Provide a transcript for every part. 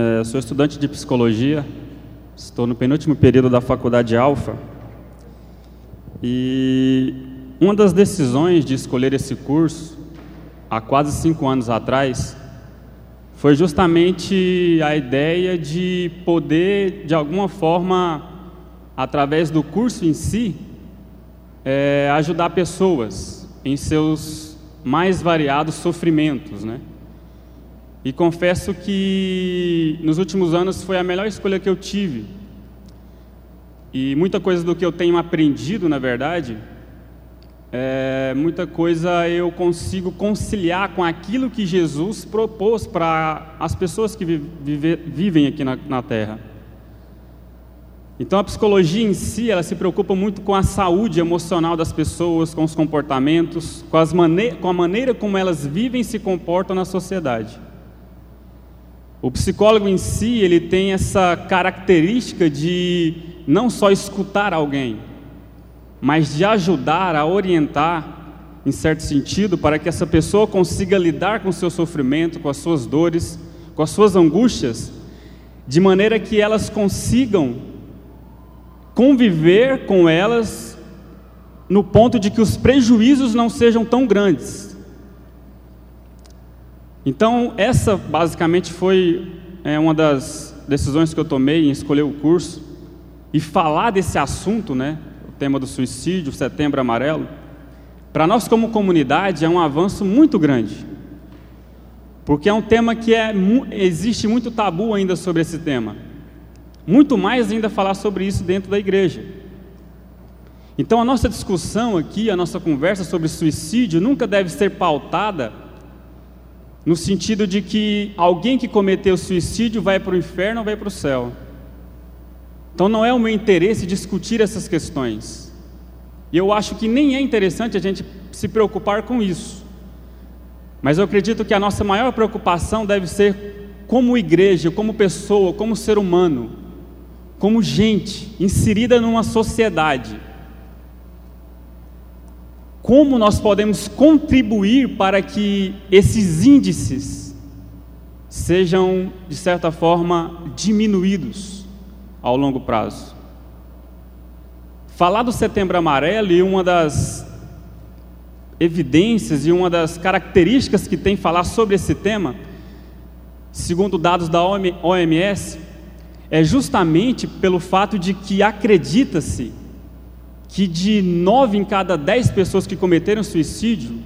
É, sou estudante de psicologia, estou no penúltimo período da faculdade Alfa. E uma das decisões de escolher esse curso, há quase cinco anos atrás, foi justamente a ideia de poder, de alguma forma, através do curso em si, é, ajudar pessoas em seus mais variados sofrimentos, né? E confesso que nos últimos anos foi a melhor escolha que eu tive. E muita coisa do que eu tenho aprendido, na verdade, é, muita coisa eu consigo conciliar com aquilo que Jesus propôs para as pessoas que vive, vivem aqui na, na Terra. Então a psicologia em si, ela se preocupa muito com a saúde emocional das pessoas, com os comportamentos, com, as mane com a maneira como elas vivem e se comportam na sociedade. O psicólogo em si, ele tem essa característica de não só escutar alguém, mas de ajudar a orientar, em certo sentido, para que essa pessoa consiga lidar com o seu sofrimento, com as suas dores, com as suas angústias, de maneira que elas consigam conviver com elas no ponto de que os prejuízos não sejam tão grandes então, essa basicamente foi é, uma das decisões que eu tomei em escolher o curso e falar desse assunto, né, o tema do suicídio, Setembro Amarelo. Para nós, como comunidade, é um avanço muito grande, porque é um tema que é, existe muito tabu ainda sobre esse tema, muito mais ainda falar sobre isso dentro da igreja. Então, a nossa discussão aqui, a nossa conversa sobre suicídio, nunca deve ser pautada no sentido de que alguém que cometeu suicídio vai para o inferno ou vai para o céu. Então não é o meu interesse discutir essas questões. E eu acho que nem é interessante a gente se preocupar com isso. Mas eu acredito que a nossa maior preocupação deve ser como igreja, como pessoa, como ser humano, como gente inserida numa sociedade como nós podemos contribuir para que esses índices sejam, de certa forma, diminuídos ao longo prazo. Falar do Setembro Amarelo e uma das evidências e uma das características que tem falar sobre esse tema, segundo dados da OMS, é justamente pelo fato de que acredita-se que de nove em cada dez pessoas que cometeram suicídio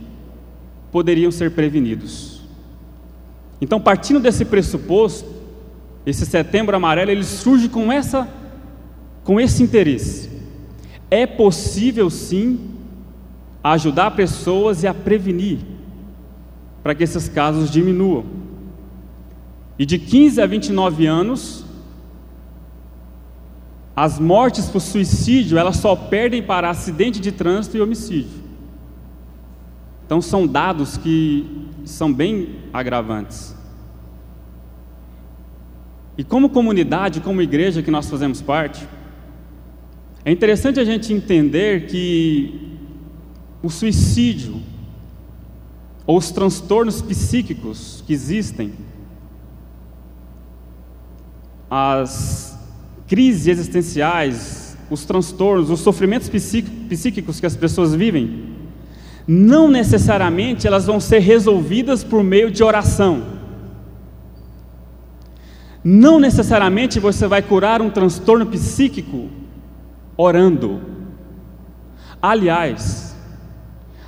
poderiam ser prevenidos. Então, partindo desse pressuposto, esse setembro amarelo ele surge com essa com esse interesse. É possível sim ajudar pessoas e a prevenir para que esses casos diminuam. E de 15 a 29 anos, as mortes por suicídio, elas só perdem para acidente de trânsito e homicídio. Então são dados que são bem agravantes. E como comunidade, como igreja que nós fazemos parte, é interessante a gente entender que o suicídio ou os transtornos psíquicos que existem, as crises existenciais, os transtornos, os sofrimentos psíquicos que as pessoas vivem, não necessariamente elas vão ser resolvidas por meio de oração. Não necessariamente você vai curar um transtorno psíquico orando. Aliás,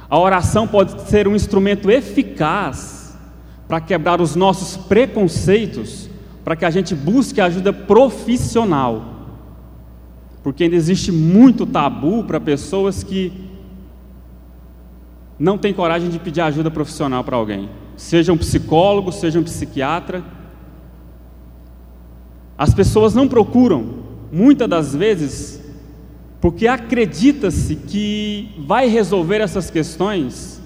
a oração pode ser um instrumento eficaz para quebrar os nossos preconceitos para que a gente busque ajuda profissional. Porque ainda existe muito tabu para pessoas que não têm coragem de pedir ajuda profissional para alguém, seja um psicólogo, seja um psiquiatra. As pessoas não procuram, muitas das vezes, porque acredita-se que vai resolver essas questões,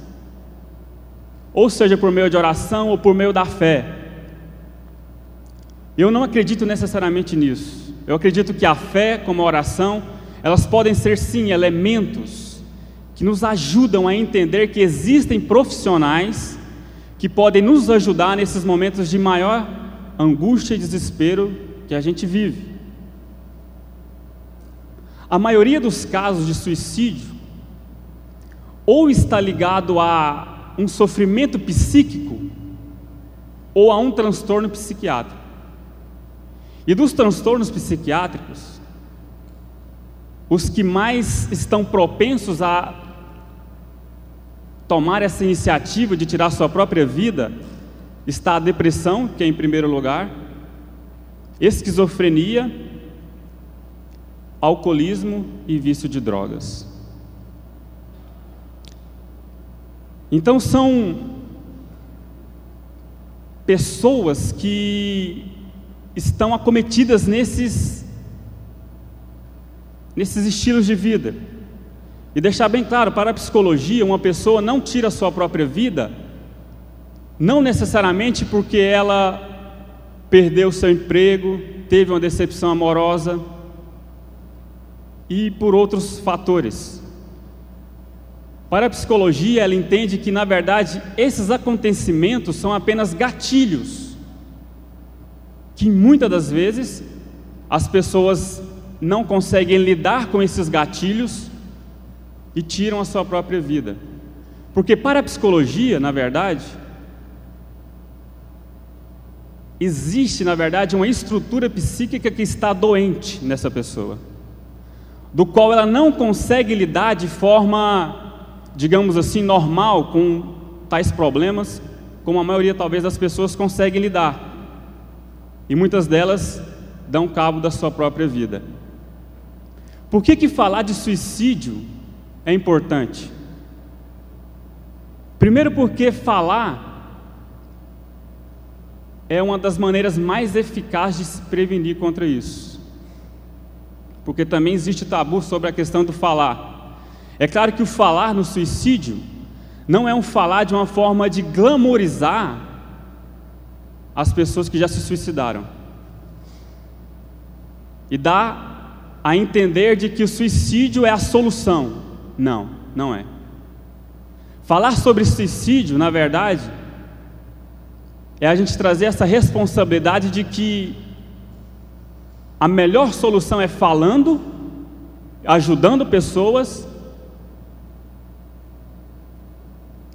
ou seja por meio de oração ou por meio da fé. Eu não acredito necessariamente nisso. Eu acredito que a fé, como a oração, elas podem ser sim elementos que nos ajudam a entender que existem profissionais que podem nos ajudar nesses momentos de maior angústia e desespero que a gente vive. A maioria dos casos de suicídio ou está ligado a um sofrimento psíquico ou a um transtorno psiquiátrico. E dos transtornos psiquiátricos, os que mais estão propensos a tomar essa iniciativa de tirar sua própria vida está a depressão, que é em primeiro lugar, esquizofrenia, alcoolismo e vício de drogas. Então são pessoas que estão acometidas nesses nesses estilos de vida. E deixar bem claro, para a psicologia, uma pessoa não tira a sua própria vida não necessariamente porque ela perdeu seu emprego, teve uma decepção amorosa e por outros fatores. Para a psicologia, ela entende que, na verdade, esses acontecimentos são apenas gatilhos, que muitas das vezes as pessoas não conseguem lidar com esses gatilhos e tiram a sua própria vida. Porque, para a psicologia, na verdade, existe, na verdade, uma estrutura psíquica que está doente nessa pessoa, do qual ela não consegue lidar de forma digamos assim, normal com tais problemas, como a maioria talvez das pessoas conseguem lidar. E muitas delas dão cabo da sua própria vida. Por que, que falar de suicídio é importante? Primeiro, porque falar é uma das maneiras mais eficazes de se prevenir contra isso. Porque também existe tabu sobre a questão do falar. É claro que o falar no suicídio não é um falar de uma forma de glamorizar as pessoas que já se suicidaram. E dá a entender de que o suicídio é a solução. Não, não é. Falar sobre suicídio, na verdade, é a gente trazer essa responsabilidade de que a melhor solução é falando, ajudando pessoas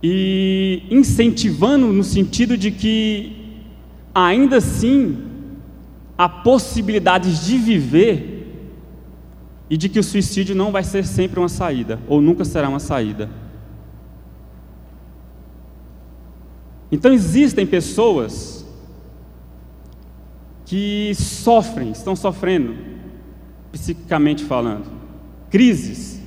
e incentivando no sentido de que, ainda assim, há possibilidades de viver e de que o suicídio não vai ser sempre uma saída, ou nunca será uma saída. Então existem pessoas que sofrem, estão sofrendo, psiquicamente falando, crises,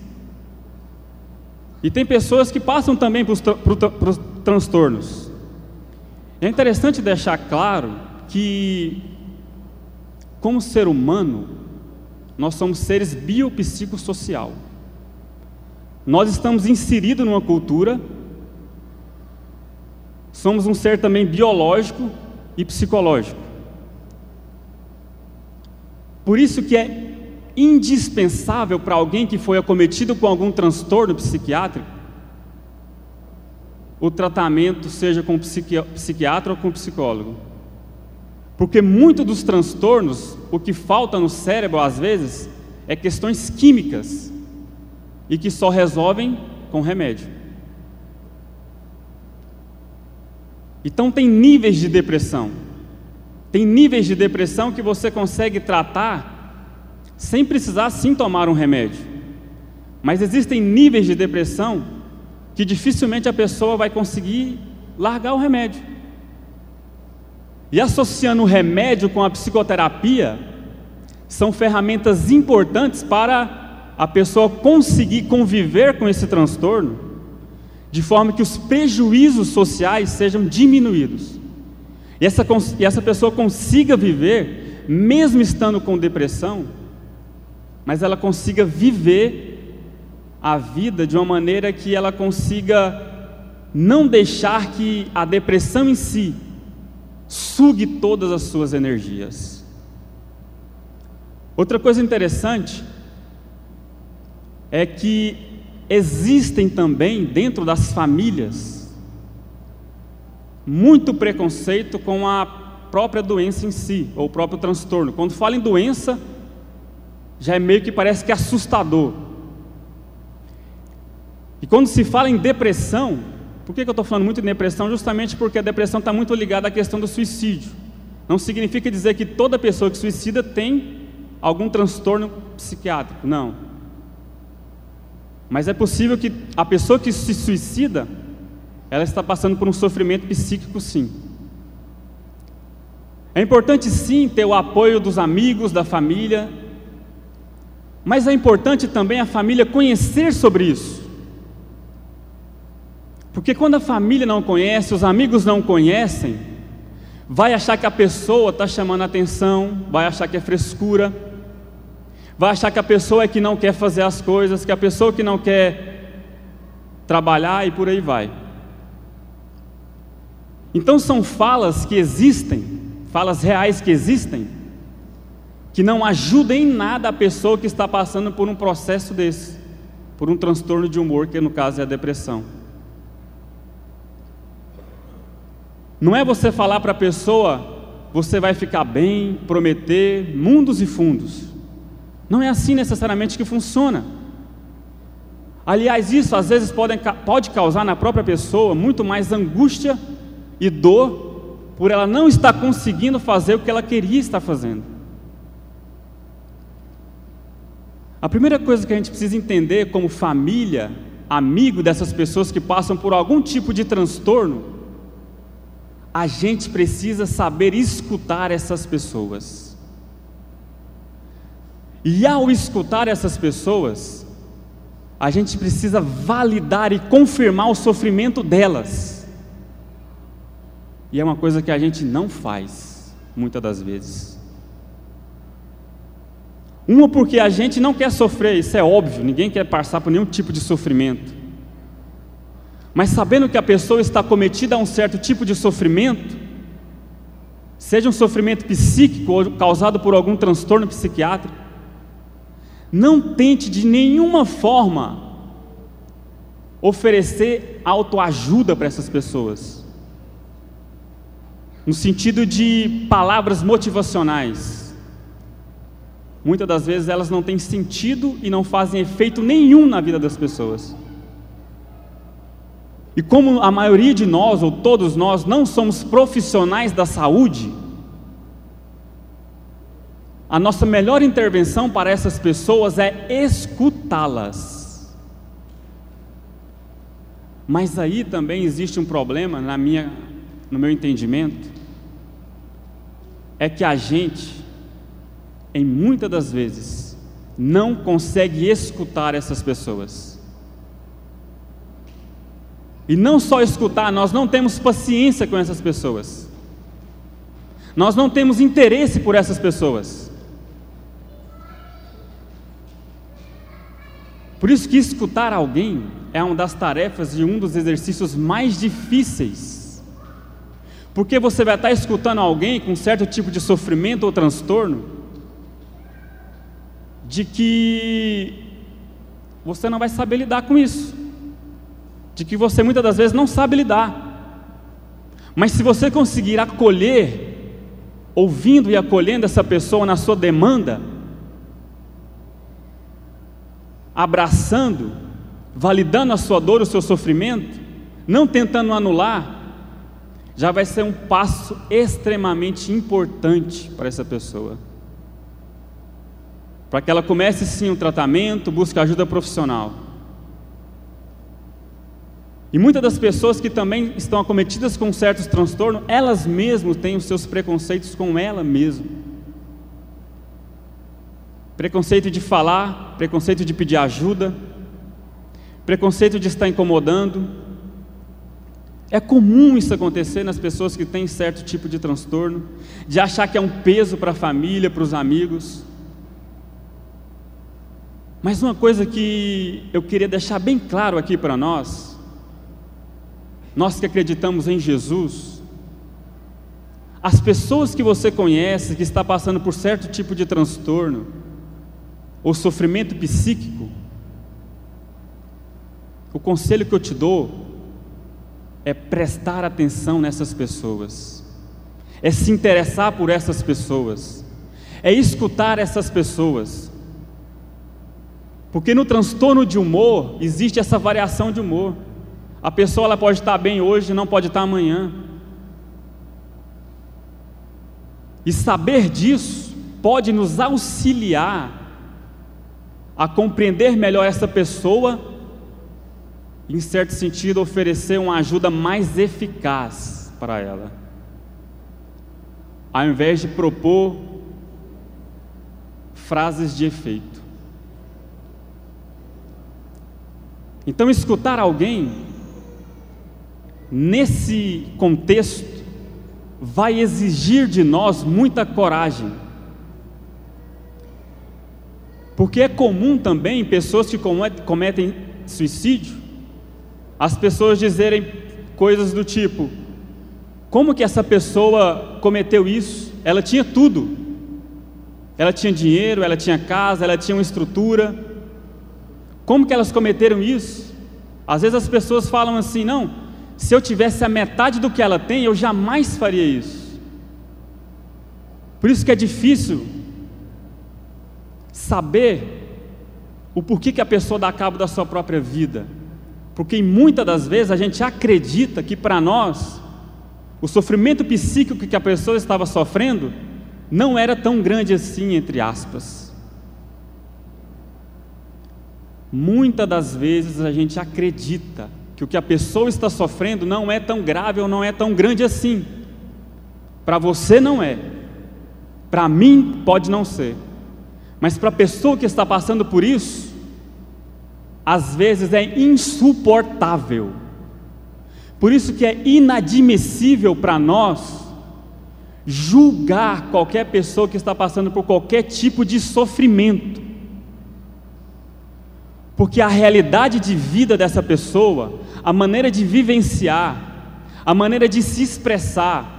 e tem pessoas que passam também por, os transtornos. É interessante deixar claro que, como ser humano, nós somos seres biopsicossocial. Nós estamos inseridos numa cultura, somos um ser também biológico e psicológico. Por isso que é indispensável para alguém que foi acometido com algum transtorno psiquiátrico o tratamento seja com psiqui psiquiatra ou com psicólogo. Porque muito dos transtornos, o que falta no cérebro às vezes é questões químicas e que só resolvem com remédio. Então tem níveis de depressão. Tem níveis de depressão que você consegue tratar sem precisar sim tomar um remédio. Mas existem níveis de depressão que dificilmente a pessoa vai conseguir largar o remédio. E associando o remédio com a psicoterapia, são ferramentas importantes para a pessoa conseguir conviver com esse transtorno, de forma que os prejuízos sociais sejam diminuídos. E essa, e essa pessoa consiga viver, mesmo estando com depressão, mas ela consiga viver a vida de uma maneira que ela consiga não deixar que a depressão em si sugue todas as suas energias. Outra coisa interessante é que existem também dentro das famílias muito preconceito com a própria doença em si, ou o próprio transtorno. Quando fala em doença, já é meio que parece que é assustador. E quando se fala em depressão, por que, eu estou falando muito em depressão? Justamente porque a depressão está muito ligada à questão do suicídio. Não significa dizer que toda pessoa que suicida tem algum transtorno psiquiátrico, não. Mas é possível que a pessoa que se suicida, ela está passando por um sofrimento psíquico, sim. É importante sim ter o apoio dos amigos, da família, mas é importante também a família conhecer sobre isso. Porque quando a família não conhece, os amigos não conhecem, vai achar que a pessoa está chamando atenção, vai achar que é frescura, vai achar que a pessoa é que não quer fazer as coisas, que a pessoa que não quer trabalhar e por aí vai. Então são falas que existem, falas reais que existem, que não ajudam em nada a pessoa que está passando por um processo desse, por um transtorno de humor, que no caso é a depressão. Não é você falar para a pessoa, você vai ficar bem, prometer mundos e fundos. Não é assim necessariamente que funciona. Aliás, isso às vezes pode, pode causar na própria pessoa muito mais angústia e dor por ela não estar conseguindo fazer o que ela queria estar fazendo. A primeira coisa que a gente precisa entender como família, amigo dessas pessoas que passam por algum tipo de transtorno, a gente precisa saber escutar essas pessoas. E ao escutar essas pessoas, a gente precisa validar e confirmar o sofrimento delas. E é uma coisa que a gente não faz, muitas das vezes. Uma, porque a gente não quer sofrer, isso é óbvio, ninguém quer passar por nenhum tipo de sofrimento. Mas sabendo que a pessoa está cometida a um certo tipo de sofrimento, seja um sofrimento psíquico causado por algum transtorno psiquiátrico, não tente de nenhuma forma oferecer autoajuda para essas pessoas, no sentido de palavras motivacionais. Muitas das vezes elas não têm sentido e não fazem efeito nenhum na vida das pessoas. E como a maioria de nós, ou todos nós, não somos profissionais da saúde, a nossa melhor intervenção para essas pessoas é escutá-las. Mas aí também existe um problema na minha, no meu entendimento, é que a gente, em muitas das vezes, não consegue escutar essas pessoas. E não só escutar, nós não temos paciência com essas pessoas. Nós não temos interesse por essas pessoas. Por isso que escutar alguém é uma das tarefas e um dos exercícios mais difíceis. Porque você vai estar escutando alguém com certo tipo de sofrimento ou transtorno, de que você não vai saber lidar com isso de que você muitas das vezes não sabe lidar. Mas se você conseguir acolher, ouvindo e acolhendo essa pessoa na sua demanda, abraçando, validando a sua dor, o seu sofrimento, não tentando anular, já vai ser um passo extremamente importante para essa pessoa. Para que ela comece sim um tratamento, busque ajuda profissional. E muitas das pessoas que também estão acometidas com certos transtornos, elas mesmas têm os seus preconceitos com ela mesma. Preconceito de falar, preconceito de pedir ajuda, preconceito de estar incomodando. É comum isso acontecer nas pessoas que têm certo tipo de transtorno, de achar que é um peso para a família, para os amigos. Mas uma coisa que eu queria deixar bem claro aqui para nós, nós que acreditamos em Jesus, as pessoas que você conhece que está passando por certo tipo de transtorno ou sofrimento psíquico, o conselho que eu te dou é prestar atenção nessas pessoas. é se interessar por essas pessoas, é escutar essas pessoas. Porque no transtorno de humor existe essa variação de humor. A pessoa ela pode estar bem hoje, não pode estar amanhã. E saber disso pode nos auxiliar a compreender melhor essa pessoa em certo sentido, oferecer uma ajuda mais eficaz para ela. Ao invés de propor frases de efeito. Então, escutar alguém nesse contexto vai exigir de nós muita coragem. Porque é comum também pessoas que cometem suicídio, as pessoas dizerem coisas do tipo: como que essa pessoa cometeu isso? Ela tinha tudo. Ela tinha dinheiro, ela tinha casa, ela tinha uma estrutura. Como que elas cometeram isso? Às vezes as pessoas falam assim: não, se eu tivesse a metade do que ela tem, eu jamais faria isso. Por isso que é difícil saber o porquê que a pessoa dá cabo da sua própria vida. Porque muitas das vezes a gente acredita que para nós o sofrimento psíquico que a pessoa estava sofrendo não era tão grande assim, entre aspas. Muitas das vezes a gente acredita que o que a pessoa está sofrendo não é tão grave ou não é tão grande assim. Para você não é, para mim pode não ser, mas para a pessoa que está passando por isso, às vezes é insuportável. Por isso que é inadmissível para nós julgar qualquer pessoa que está passando por qualquer tipo de sofrimento. Porque a realidade de vida dessa pessoa, a maneira de vivenciar, a maneira de se expressar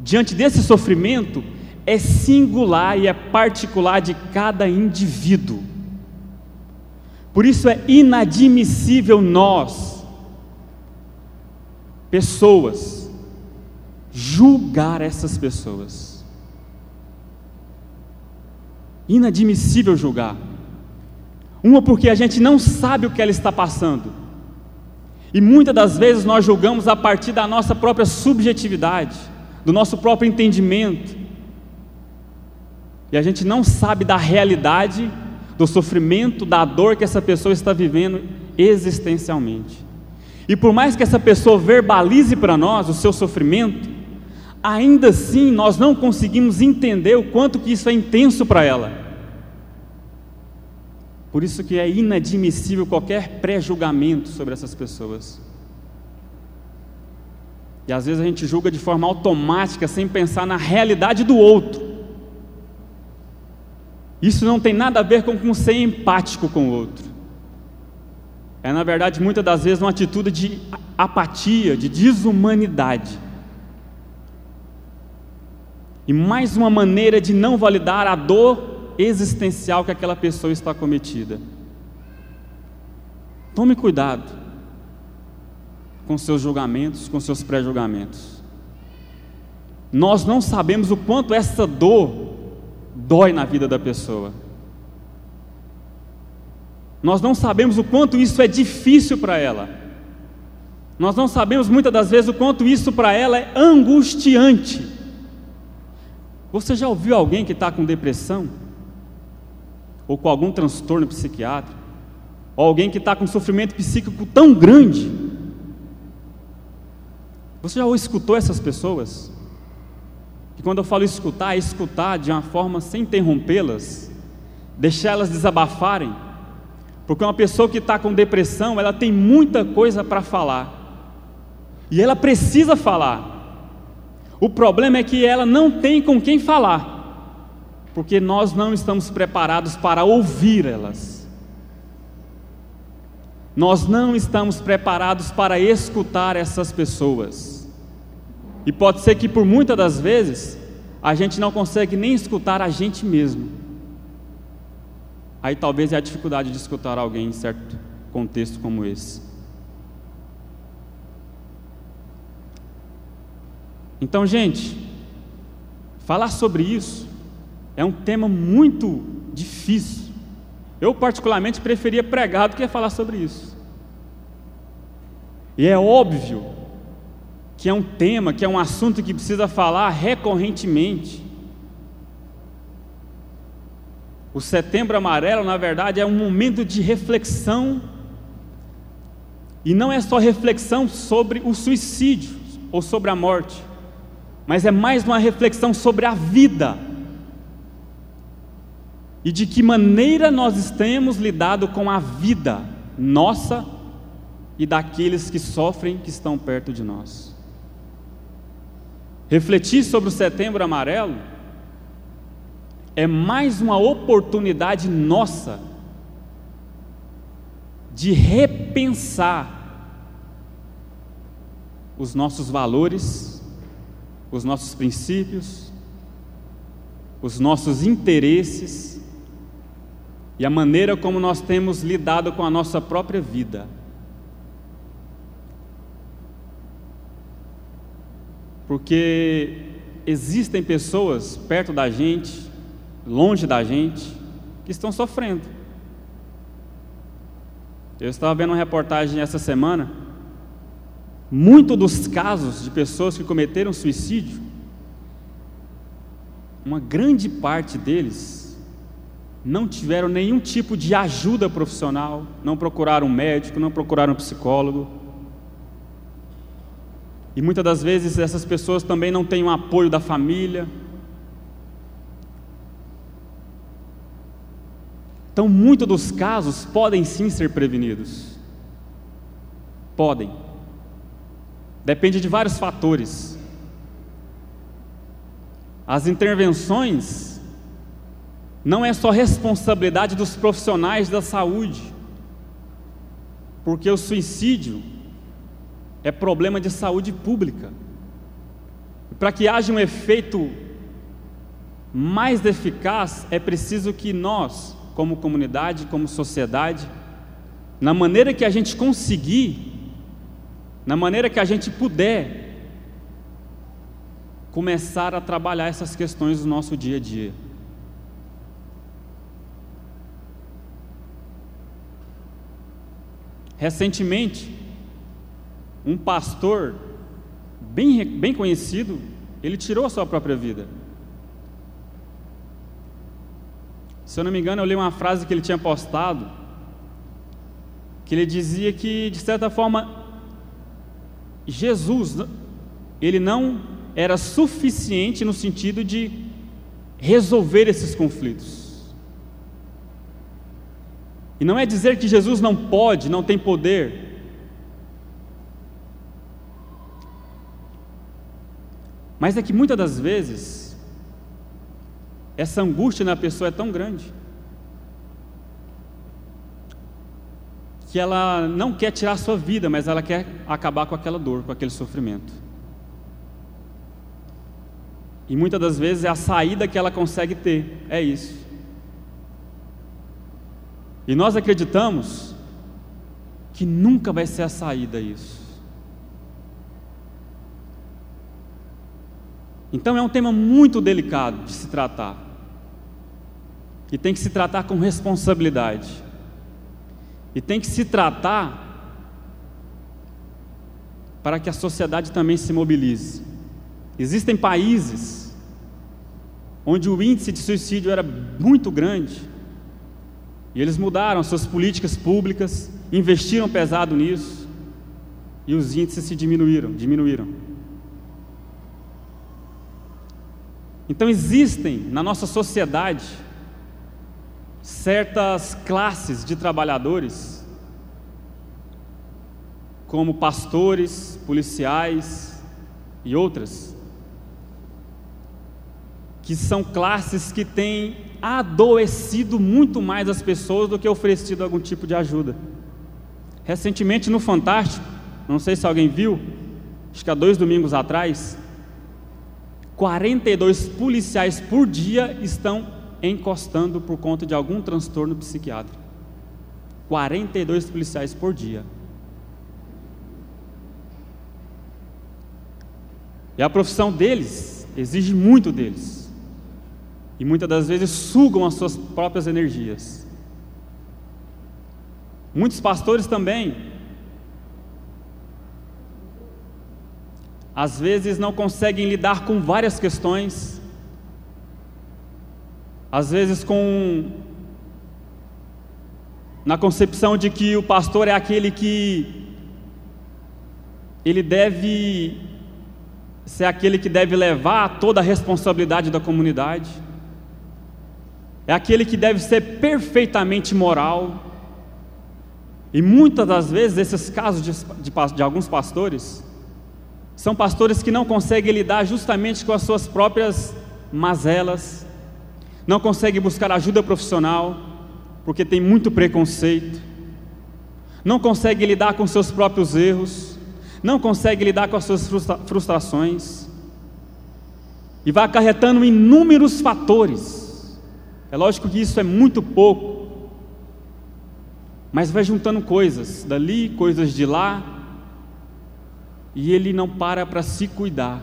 diante desse sofrimento é singular e é particular de cada indivíduo. Por isso é inadmissível nós, pessoas, julgar essas pessoas. Inadmissível julgar. Uma porque a gente não sabe o que ela está passando. E muitas das vezes nós julgamos a partir da nossa própria subjetividade, do nosso próprio entendimento. E a gente não sabe da realidade, do sofrimento, da dor que essa pessoa está vivendo existencialmente. E por mais que essa pessoa verbalize para nós o seu sofrimento, ainda assim nós não conseguimos entender o quanto que isso é intenso para ela. Por isso que é inadmissível qualquer pré-julgamento sobre essas pessoas. E às vezes a gente julga de forma automática, sem pensar na realidade do outro. Isso não tem nada a ver com, com ser empático com o outro. É, na verdade, muitas das vezes uma atitude de apatia, de desumanidade. E mais uma maneira de não validar a dor existencial que aquela pessoa está cometida. Tome cuidado com seus julgamentos, com seus pré-julgamentos. Nós não sabemos o quanto essa dor dói na vida da pessoa. Nós não sabemos o quanto isso é difícil para ela. Nós não sabemos muitas das vezes o quanto isso para ela é angustiante. Você já ouviu alguém que está com depressão? Ou com algum transtorno psiquiátrico, ou alguém que está com sofrimento psíquico tão grande. Você já escutou essas pessoas? Que quando eu falo escutar, é escutar de uma forma sem interrompê-las, deixar elas desabafarem, porque uma pessoa que está com depressão, ela tem muita coisa para falar, e ela precisa falar. O problema é que ela não tem com quem falar porque nós não estamos preparados para ouvir elas. Nós não estamos preparados para escutar essas pessoas. E pode ser que por muitas das vezes a gente não consegue nem escutar a gente mesmo. Aí talvez é a dificuldade de escutar alguém em certo contexto como esse. Então, gente, falar sobre isso é um tema muito difícil. Eu, particularmente, preferia pregar do que falar sobre isso. E é óbvio que é um tema, que é um assunto que precisa falar recorrentemente. O Setembro Amarelo, na verdade, é um momento de reflexão, e não é só reflexão sobre o suicídio ou sobre a morte, mas é mais uma reflexão sobre a vida e de que maneira nós temos lidado com a vida nossa e daqueles que sofrem, que estão perto de nós. Refletir sobre o Setembro Amarelo é mais uma oportunidade nossa de repensar os nossos valores, os nossos princípios, os nossos interesses e a maneira como nós temos lidado com a nossa própria vida. Porque existem pessoas perto da gente, longe da gente, que estão sofrendo. Eu estava vendo uma reportagem essa semana. Muito dos casos de pessoas que cometeram suicídio, uma grande parte deles não tiveram nenhum tipo de ajuda profissional, não procuraram um médico, não procuraram um psicólogo. E muitas das vezes essas pessoas também não têm o um apoio da família. Então, muitos dos casos podem sim ser prevenidos. Podem. Depende de vários fatores. As intervenções não é só responsabilidade dos profissionais da saúde, porque o suicídio é problema de saúde pública. Para que haja um efeito mais eficaz, é preciso que nós, como comunidade, como sociedade, na maneira que a gente conseguir, na maneira que a gente puder, começar a trabalhar essas questões do nosso dia a dia. Recentemente, um pastor bem, bem conhecido, ele tirou a sua própria vida. Se eu não me engano, eu li uma frase que ele tinha postado, que ele dizia que, de certa forma, Jesus, ele não era suficiente no sentido de resolver esses conflitos. E não é dizer que Jesus não pode, não tem poder. Mas é que muitas das vezes, essa angústia na pessoa é tão grande, que ela não quer tirar a sua vida, mas ela quer acabar com aquela dor, com aquele sofrimento. E muitas das vezes é a saída que ela consegue ter, é isso. E nós acreditamos que nunca vai ser a saída isso. Então é um tema muito delicado de se tratar. E tem que se tratar com responsabilidade. E tem que se tratar para que a sociedade também se mobilize. Existem países onde o índice de suicídio era muito grande e eles mudaram suas políticas públicas, investiram pesado nisso, e os índices se diminuíram, diminuíram. Então existem na nossa sociedade certas classes de trabalhadores, como pastores, policiais e outras, que são classes que têm adoecido muito mais as pessoas do que oferecido algum tipo de ajuda. Recentemente no Fantástico, não sei se alguém viu, acho que há dois domingos atrás, 42 policiais por dia estão encostando por conta de algum transtorno psiquiátrico. 42 policiais por dia. E a profissão deles exige muito deles. E muitas das vezes sugam as suas próprias energias. Muitos pastores também, às vezes não conseguem lidar com várias questões, às vezes com na concepção de que o pastor é aquele que ele deve ser aquele que deve levar toda a responsabilidade da comunidade, é aquele que deve ser perfeitamente moral. E muitas das vezes, esses casos de, de, de alguns pastores, são pastores que não conseguem lidar justamente com as suas próprias mazelas, não conseguem buscar ajuda profissional, porque tem muito preconceito, não conseguem lidar com seus próprios erros, não consegue lidar com as suas frustrações, e vai acarretando inúmeros fatores. É lógico que isso é muito pouco, mas vai juntando coisas dali, coisas de lá, e ele não para para se cuidar,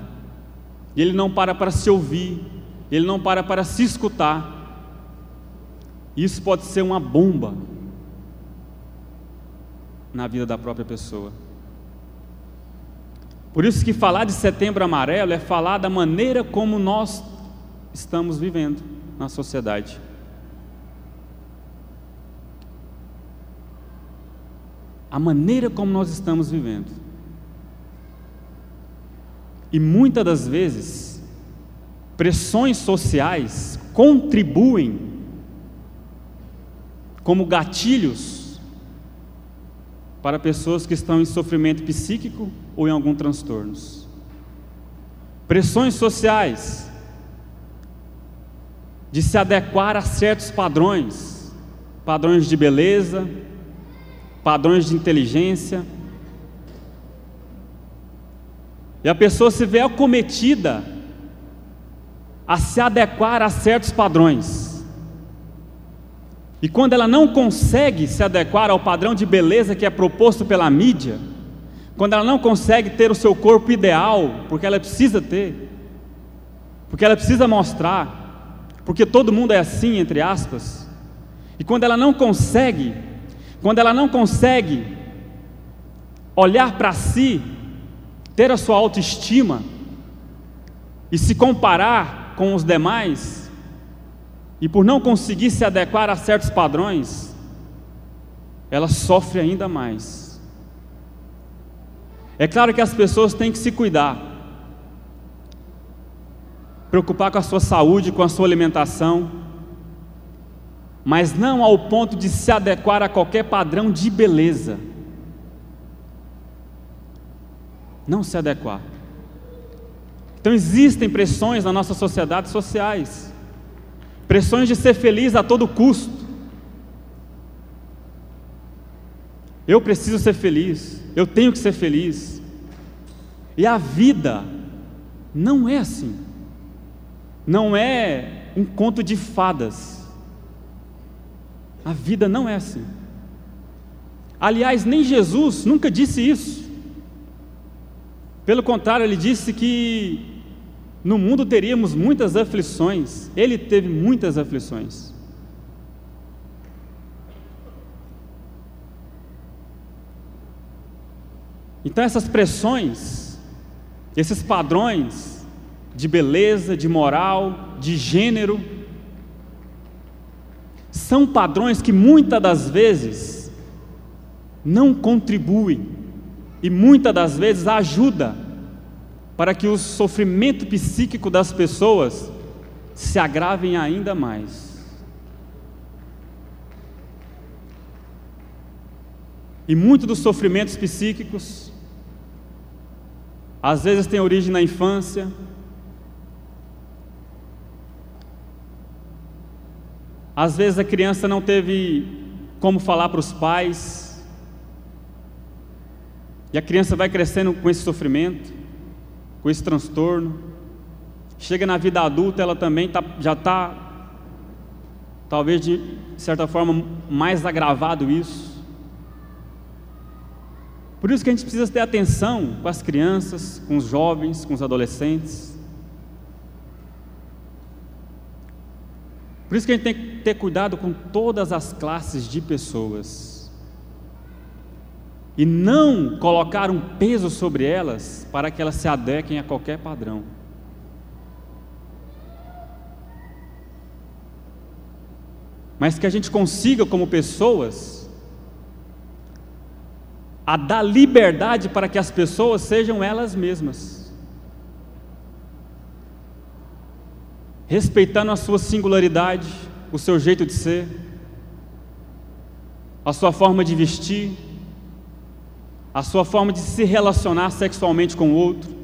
ele não para para se ouvir, ele não para para se escutar. Isso pode ser uma bomba na vida da própria pessoa. Por isso que falar de setembro amarelo é falar da maneira como nós estamos vivendo na sociedade. A maneira como nós estamos vivendo. E muitas das vezes, pressões sociais contribuem como gatilhos para pessoas que estão em sofrimento psíquico ou em algum transtorno. Pressões sociais de se adequar a certos padrões, padrões de beleza, padrões de inteligência. E a pessoa se vê acometida a se adequar a certos padrões. E quando ela não consegue se adequar ao padrão de beleza que é proposto pela mídia, quando ela não consegue ter o seu corpo ideal, porque ela precisa ter, porque ela precisa mostrar, porque todo mundo é assim, entre aspas, e quando ela não consegue, quando ela não consegue olhar para si, ter a sua autoestima e se comparar com os demais, e por não conseguir se adequar a certos padrões, ela sofre ainda mais. É claro que as pessoas têm que se cuidar, preocupar com a sua saúde, com a sua alimentação, mas não ao ponto de se adequar a qualquer padrão de beleza. Não se adequar. Então existem pressões na nossa sociedade sociais pressões de ser feliz a todo custo. Eu preciso ser feliz, eu tenho que ser feliz. E a vida não é assim. Não é um conto de fadas. A vida não é assim. Aliás, nem Jesus nunca disse isso. Pelo contrário, ele disse que no mundo teríamos muitas aflições, ele teve muitas aflições. Então, essas pressões, esses padrões de beleza, de moral, de gênero, são padrões que muitas das vezes não contribuem e muitas das vezes ajudam para que o sofrimento psíquico das pessoas se agravem ainda mais. E muito dos sofrimentos psíquicos, às vezes tem origem na infância, às vezes a criança não teve como falar para os pais, e a criança vai crescendo com esse sofrimento com esse transtorno. Chega na vida adulta, ela também tá, já está, talvez de certa forma, mais agravado isso. Por isso que a gente precisa ter atenção com as crianças, com os jovens, com os adolescentes. Por isso que a gente tem que ter cuidado com todas as classes de pessoas. E não colocar um peso sobre elas para que elas se adequem a qualquer padrão. Mas que a gente consiga, como pessoas, a dar liberdade para que as pessoas sejam elas mesmas. Respeitando a sua singularidade, o seu jeito de ser, a sua forma de vestir, a sua forma de se relacionar sexualmente com o outro.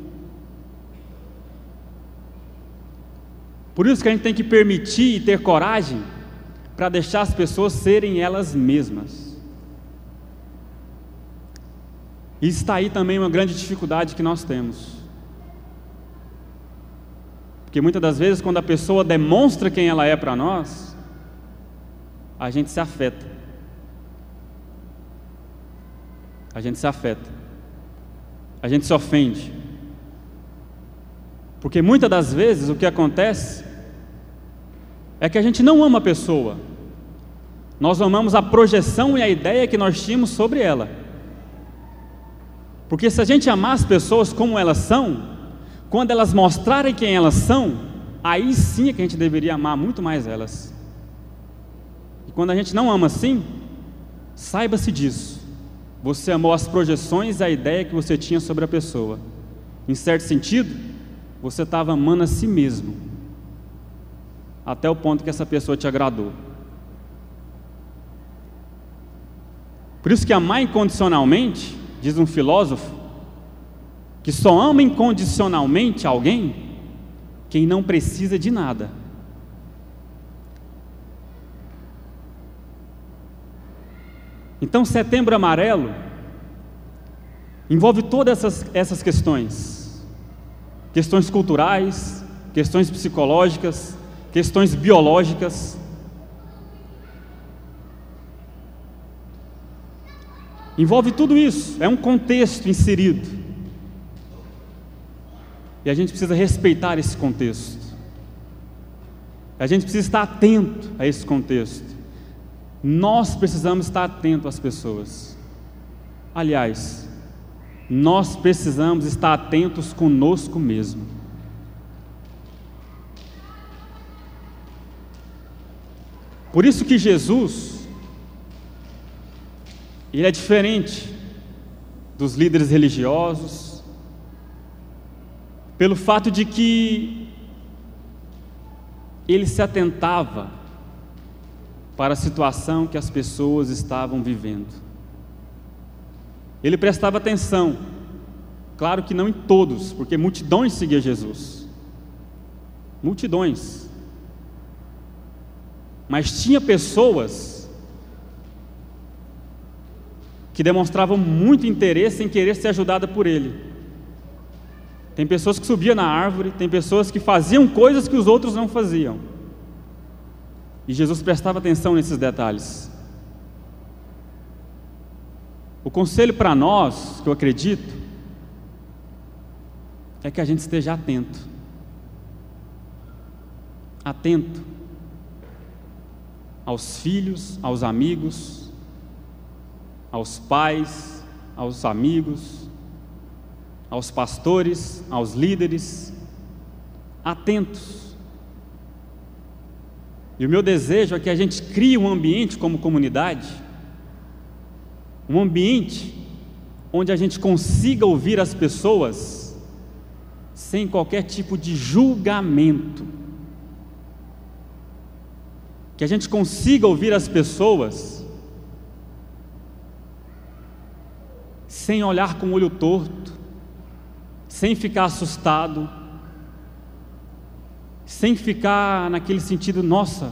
Por isso que a gente tem que permitir e ter coragem para deixar as pessoas serem elas mesmas. E está aí também uma grande dificuldade que nós temos. Porque muitas das vezes, quando a pessoa demonstra quem ela é para nós, a gente se afeta. A gente se afeta. A gente se ofende. Porque muitas das vezes o que acontece é que a gente não ama a pessoa. Nós amamos a projeção e a ideia que nós tínhamos sobre ela. Porque se a gente amar as pessoas como elas são, quando elas mostrarem quem elas são, aí sim é que a gente deveria amar muito mais elas. Quando a gente não ama assim, saiba-se disso. Você amou as projeções e a ideia que você tinha sobre a pessoa. Em certo sentido, você estava amando a si mesmo, até o ponto que essa pessoa te agradou. Por isso que amar incondicionalmente, diz um filósofo, que só ama incondicionalmente alguém quem não precisa de nada. Então, Setembro Amarelo envolve todas essas, essas questões: questões culturais, questões psicológicas, questões biológicas. Envolve tudo isso, é um contexto inserido. E a gente precisa respeitar esse contexto. A gente precisa estar atento a esse contexto. Nós precisamos estar atentos às pessoas. Aliás, nós precisamos estar atentos conosco mesmo. Por isso que Jesus, ele é diferente dos líderes religiosos, pelo fato de que ele se atentava para a situação que as pessoas estavam vivendo. Ele prestava atenção, claro que não em todos, porque multidões seguiam Jesus. Multidões. Mas tinha pessoas que demonstravam muito interesse em querer ser ajudada por ele. Tem pessoas que subiam na árvore, tem pessoas que faziam coisas que os outros não faziam. E Jesus prestava atenção nesses detalhes. O conselho para nós, que eu acredito, é que a gente esteja atento. Atento aos filhos, aos amigos, aos pais, aos amigos, aos pastores, aos líderes, atentos e o meu desejo é que a gente crie um ambiente como comunidade, um ambiente onde a gente consiga ouvir as pessoas sem qualquer tipo de julgamento. Que a gente consiga ouvir as pessoas sem olhar com o olho torto, sem ficar assustado, sem ficar naquele sentido, nossa.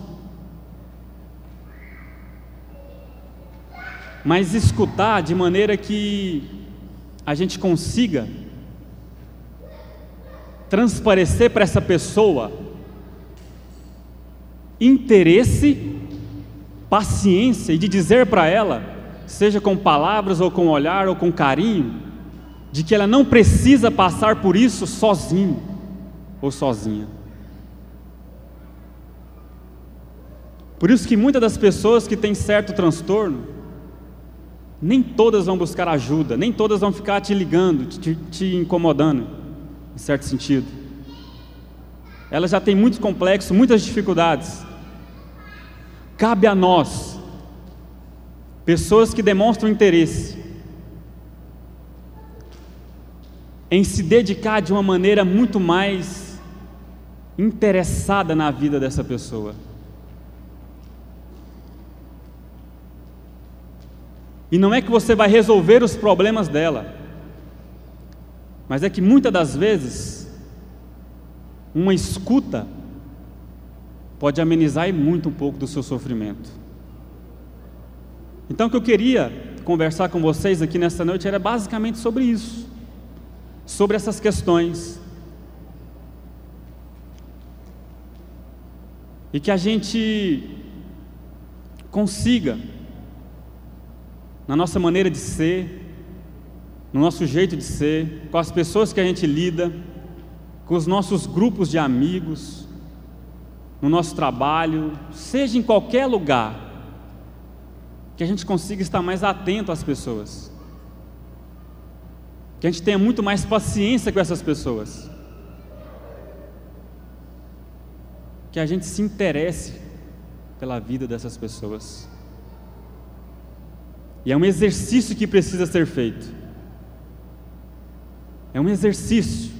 Mas escutar de maneira que a gente consiga transparecer para essa pessoa interesse, paciência e de dizer para ela seja com palavras ou com olhar ou com carinho, de que ela não precisa passar por isso sozinho ou sozinha. Por isso que muitas das pessoas que têm certo transtorno, nem todas vão buscar ajuda, nem todas vão ficar te ligando, te, te incomodando, em certo sentido. Elas já têm muito complexo, muitas dificuldades. Cabe a nós, pessoas que demonstram interesse, em se dedicar de uma maneira muito mais interessada na vida dessa pessoa. E não é que você vai resolver os problemas dela, mas é que muitas das vezes, uma escuta pode amenizar e muito um pouco do seu sofrimento. Então, o que eu queria conversar com vocês aqui nessa noite era basicamente sobre isso, sobre essas questões. E que a gente consiga na nossa maneira de ser, no nosso jeito de ser, com as pessoas que a gente lida, com os nossos grupos de amigos, no nosso trabalho, seja em qualquer lugar, que a gente consiga estar mais atento às pessoas, que a gente tenha muito mais paciência com essas pessoas, que a gente se interesse pela vida dessas pessoas. E é um exercício que precisa ser feito. É um exercício.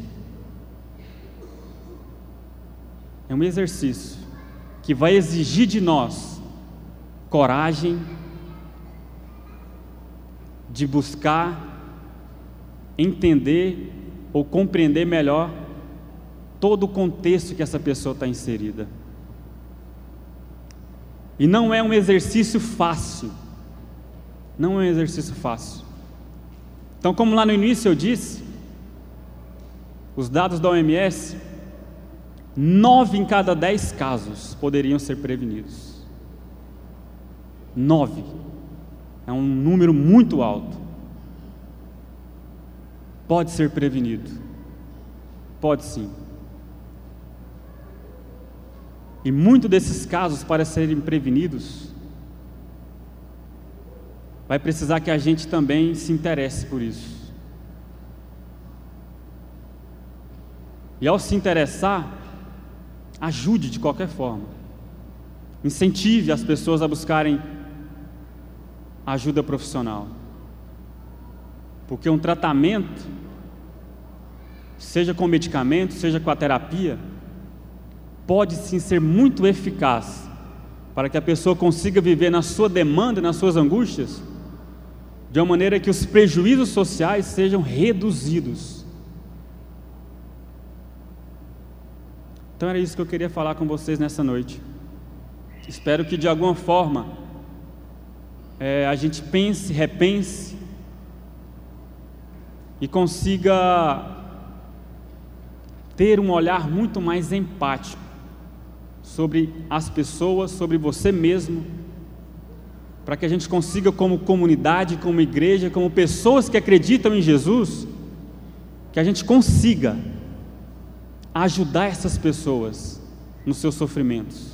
É um exercício que vai exigir de nós coragem de buscar entender ou compreender melhor todo o contexto que essa pessoa está inserida. E não é um exercício fácil. Não é um exercício fácil. Então, como lá no início eu disse, os dados da OMS, nove em cada dez casos poderiam ser prevenidos. Nove. É um número muito alto. Pode ser prevenido. Pode sim. E muitos desses casos, para serem prevenidos, vai precisar que a gente também se interesse por isso. E ao se interessar, ajude de qualquer forma. Incentive as pessoas a buscarem ajuda profissional. Porque um tratamento, seja com medicamento, seja com a terapia, pode sim ser muito eficaz para que a pessoa consiga viver na sua demanda, nas suas angústias, de uma maneira que os prejuízos sociais sejam reduzidos. Então era isso que eu queria falar com vocês nessa noite. Espero que de alguma forma é, a gente pense, repense e consiga ter um olhar muito mais empático sobre as pessoas, sobre você mesmo para que a gente consiga, como comunidade, como igreja, como pessoas que acreditam em Jesus, que a gente consiga ajudar essas pessoas nos seus sofrimentos,